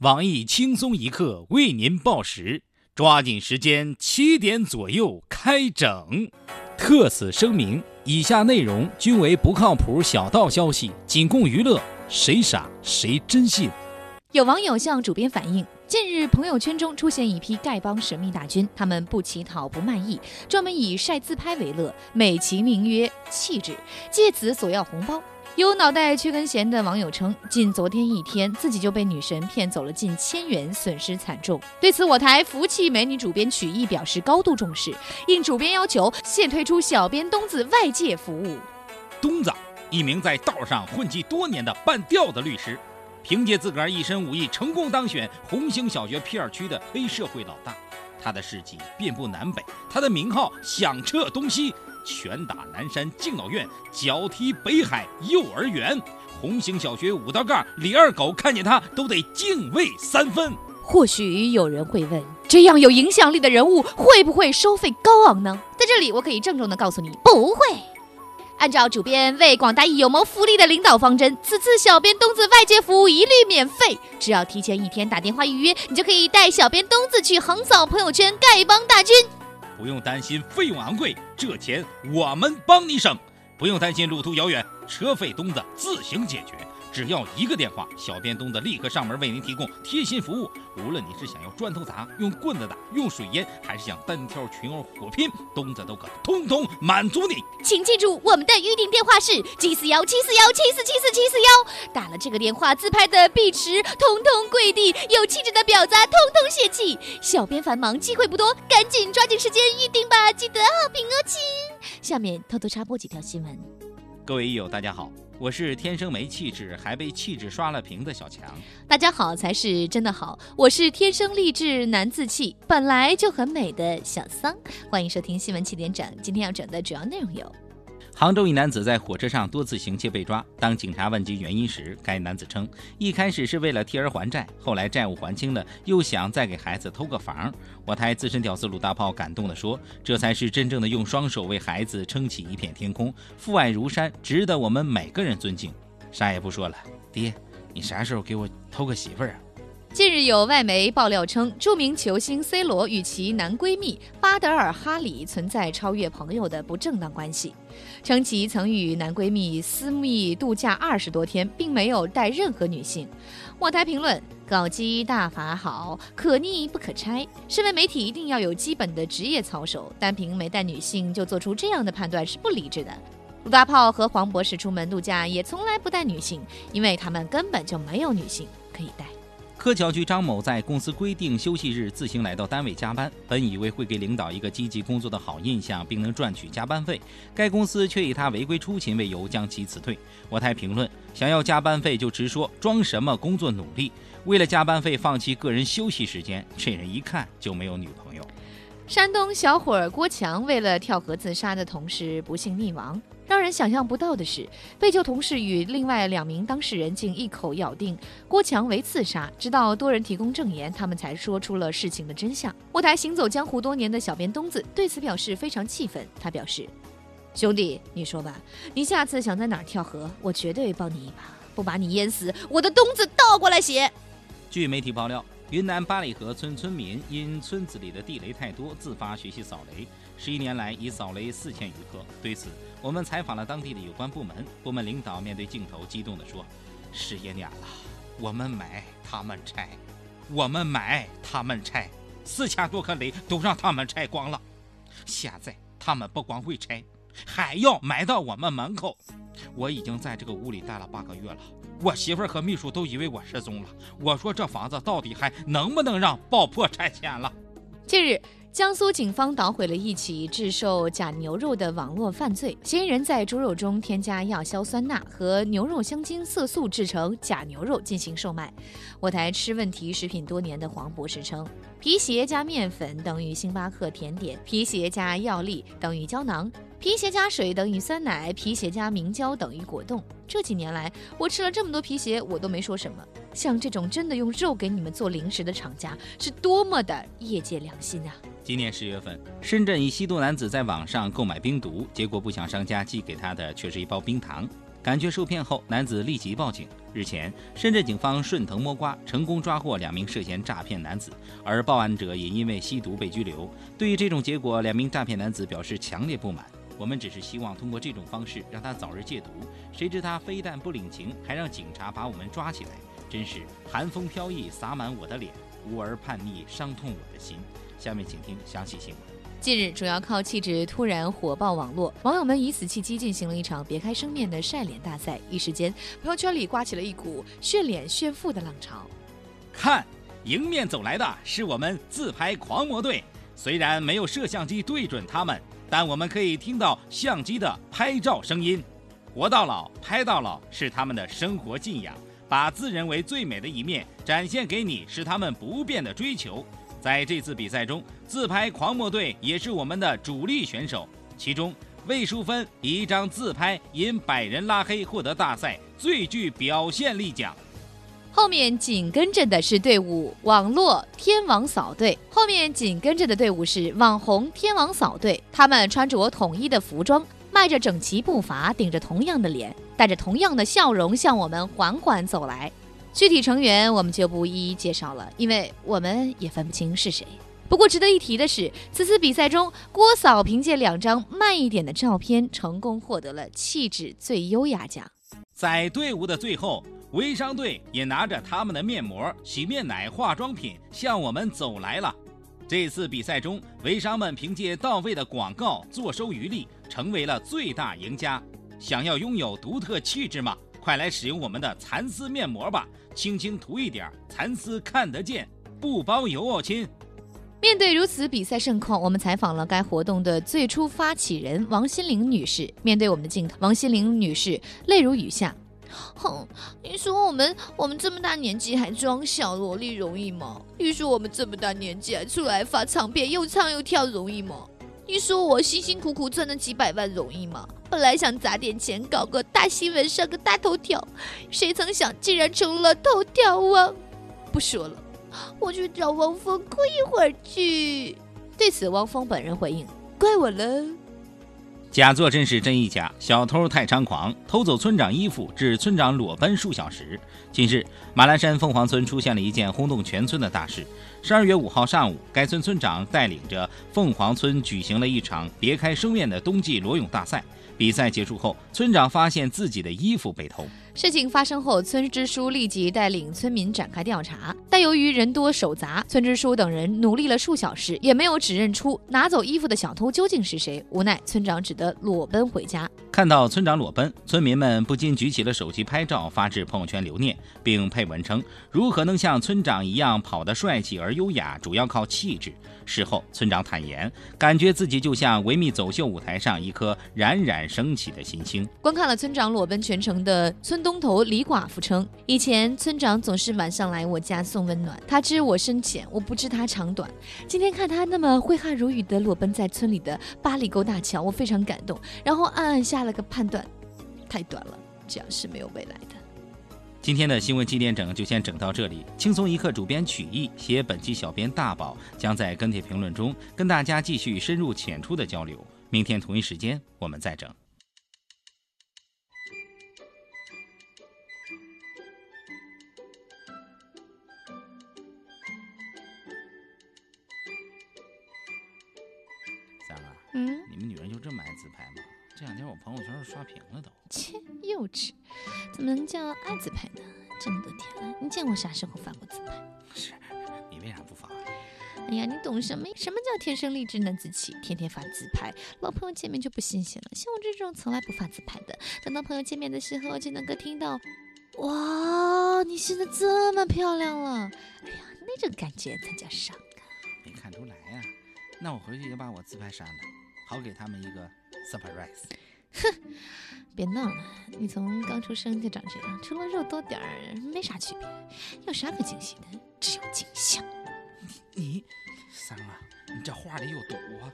网易轻松一刻为您报时，抓紧时间，七点左右开整。特此声明：以下内容均为不靠谱小道消息，仅供娱乐，谁傻谁真信。有网友向主编反映，近日朋友圈中出现一批丐帮神秘大军，他们不乞讨不卖艺，专门以晒自拍为乐，美其名曰气质，借此索要红包。有脑袋缺根弦的网友称，仅昨天一天，自己就被女神骗走了近千元，损失惨重。对此，我台福气美女主编曲艺表示高度重视，应主编要求，现推出小编东子外界服务。东子，一名在道上混迹多年的半吊子律师，凭借自个儿一身武艺，成功当选红星小学 P 二区的黑社会老大。他的事迹遍布南北，他的名号响彻东西。拳打南山敬老院，脚踢北海幼儿园，红星小学五道杠李二狗看见他都得敬畏三分。或许有人会问，这样有影响力的人物会不会收费高昂呢？在这里，我可以郑重的告诉你，不会。按照主编为广大有谋福利的领导方针，此次小编东子外接服务一律免费，只要提前一天打电话预约，你就可以带小编东子去横扫朋友圈丐帮大军。不用担心费用昂贵，这钱我们帮你省；不用担心路途遥远，车费东子自行解决。只要一个电话，小编东子立刻上门为您提供贴心服务。无论你是想要砖头砸、用棍子打、用水淹，还是想单挑群殴火拼，东子都可通通满足你。请记住，我们的预定电话是七四幺七四幺七四七四七四幺。打了这个电话，自拍的碧池通通跪地，有气质的婊子通通泄气。小编繁忙，机会不多，赶紧抓紧时间预定吧！记得好评哦，亲。下面偷偷插播几条新闻。各位益友，大家好。我是天生没气质，还被气质刷了屏的小强。大家好才是真的好，我是天生丽质难自弃，本来就很美的小桑。欢迎收听新闻七点整，今天要讲的主要内容有。杭州一男子在火车上多次行窃被抓。当警察问及原因时，该男子称，一开始是为了替儿还债，后来债务还清了，又想再给孩子偷个房。我台资深屌丝鲁大炮感动地说：“这才是真正的用双手为孩子撑起一片天空，父爱如山，值得我们每个人尊敬。”啥也不说了，爹，你啥时候给我偷个媳妇儿啊？近日有外媒爆料称，著名球星 C 罗与其男闺蜜巴德尔哈里存在超越朋友的不正当关系，称其曾与男闺蜜私密度假二十多天，并没有带任何女性。网台评论：搞基大法好，可逆不可拆。身为媒体，一定要有基本的职业操守，单凭没带女性就做出这样的判断是不理智的。鲁大炮和黄博士出门度假也从来不带女性，因为他们根本就没有女性可以带。柯桥局张某在公司规定休息日自行来到单位加班，本以为会给领导一个积极工作的好印象，并能赚取加班费，该公司却以他违规出勤为由将其辞退。我台评论：想要加班费就直说，装什么工作努力？为了加班费放弃个人休息时间，这人一看就没有女朋友。山东小伙郭强为了跳河自杀的同时不幸溺亡。让人想象不到的是，被救同事与另外两名当事人竟一口咬定郭强为自杀。直到多人提供证言，他们才说出了事情的真相。我台行走江湖多年的小编东子对此表示非常气愤。他表示：“兄弟，你说吧，你下次想在哪儿跳河，我绝对帮你一把，不把你淹死，我的东子倒过来写。”据媒体爆料。云南八里河村村民因村子里的地雷太多，自发学习扫雷，十一年来已扫雷四千余颗。对此，我们采访了当地的有关部门，部门领导面对镜头激动地说：“十一年了，我们买他们拆，我们买他们拆，四千多颗雷都让他们拆光了。现在他们不光会拆，还要埋到我们门口。我已经在这个屋里待了八个月了。”我媳妇儿和秘书都以为我失踪了。我说这房子到底还能不能让爆破拆迁了？近日，江苏警方捣毁了一起制售假牛肉的网络犯罪，嫌疑人在猪肉中添加亚硝酸钠和牛肉香精色素制成假牛肉进行售卖。我台吃问题食品多年的黄博士称，皮鞋加面粉等于星巴克甜点，皮鞋加药力等于胶囊。皮鞋加水等于酸奶，皮鞋加明胶等于果冻。这几年来，我吃了这么多皮鞋，我都没说什么。像这种真的用肉给你们做零食的厂家，是多么的业界良心啊！今年十月份，深圳一吸毒男子在网上购买冰毒，结果不想商家寄给他的却是一包冰糖。感觉受骗后，男子立即报警。日前，深圳警方顺藤摸瓜，成功抓获两名涉嫌诈骗男子，而报案者也因为吸毒被拘留。对于这种结果，两名诈骗男子表示强烈不满。我们只是希望通过这种方式让他早日戒毒，谁知他非但不领情，还让警察把我们抓起来，真是寒风飘逸，洒满我的脸，无儿叛逆，伤痛我的心。下面请听详细新闻。近日，主要靠气质突然火爆网络，网友们以此契机进行了一场别开生面的晒脸大赛。一时间，朋友圈里刮起了一股炫脸炫富的浪潮。看，迎面走来的是我们自拍狂魔队。虽然没有摄像机对准他们，但我们可以听到相机的拍照声音。活到老，拍到老是他们的生活信仰，把自认为最美的一面展现给你，是他们不变的追求。在这次比赛中，自拍狂魔队也是我们的主力选手。其中，魏淑芬以一张自拍引百人拉黑，获得大赛最具表现力奖。后面紧跟着的是队伍网络天王嫂队，后面紧跟着的队伍是网红天王嫂队。他们穿着统一的服装，迈着整齐步伐，顶着同样的脸，带着同样的笑容，向我们缓缓走来。具体成员我们就不一一介绍了，因为我们也分不清是谁。不过值得一提的是，此次比赛中，郭嫂凭借两张慢一点的照片，成功获得了气质最优雅奖。在队伍的最后，微商队也拿着他们的面膜、洗面奶、化妆品向我们走来了。这次比赛中，微商们凭借到位的广告坐收渔利，成为了最大赢家。想要拥有独特气质吗？快来使用我们的蚕丝面膜吧，轻轻涂一点，蚕丝看得见，不包邮哦，亲。面对如此比赛盛况，我们采访了该活动的最初发起人王心凌女士。面对我们的镜头，王心凌女士泪如雨下。哼，你说我们我们这么大年纪还装小萝莉容易吗？你说我们这么大年纪还出来发唱片又唱又跳容易吗？你说我辛辛苦苦赚了几百万容易吗？本来想砸点钱搞个大新闻上个大头条，谁曾想竟然成了头条王。不说了，我去找汪峰哭一会儿去。对此，汪峰本人回应：怪我了。假作真是真亦假，小偷太猖狂，偷走村长衣服，致村长裸奔数小时。近日，马栏山凤凰村出现了一件轰动全村的大事。十二月五号上午，该村村长带领着凤凰村举行了一场别开生面的冬季裸泳大赛。比赛结束后，村长发现自己的衣服被偷。事情发生后，村支书立即带领村民展开调查，但由于人多手杂，村支书等人努力了数小时，也没有指认出拿走衣服的小偷究竟是谁。无奈，村长只得裸奔回家。看到村长裸奔，村民们不禁举起了手机拍照，发至朋友圈留念，并配文称：“如何能像村长一样跑得帅气而优雅？主要靠气质。”事后，村长坦言，感觉自己就像维密走秀舞台上一颗冉冉升起的新星。观看了村长裸奔全程的村东头李寡妇称：“以前村长总是晚上来我家送温暖，他知我深浅，我不知他长短。今天看他那么挥汗如雨的裸奔在村里的八里沟大桥，我非常感动，然后暗暗下了个判断：太短了，这样是没有未来的。”今天的新闻七点整就先整到这里。轻松一刻主编曲艺，写本期小编大宝将在跟帖评论中跟大家继续深入浅出的交流。明天同一时间我们再整。三儿，嗯，你们女人就这么爱自拍吗？这两天我朋友圈刷屏了都。切，幼稚，怎么能叫爱自拍呢？这么多天了，你见过啥时候发过自拍？是，你为啥不发？哎呀，你懂什么？什么叫天生丽质难自弃？天天发自拍，老朋友见面就不新鲜了。像我这种从来不发自拍的，等到朋友见面的时候，就能够听到，哇，你现在这么漂亮了！哎呀，那种感觉才叫伤感。没看出来呀、那我回去也把我自拍删了，好，给他们一个 surprise。哼，别闹了，你从刚出生就长这样，除了肉多点儿没啥区别，有啥可惊喜的？只有惊吓。你，三哥，你这话里有毒啊！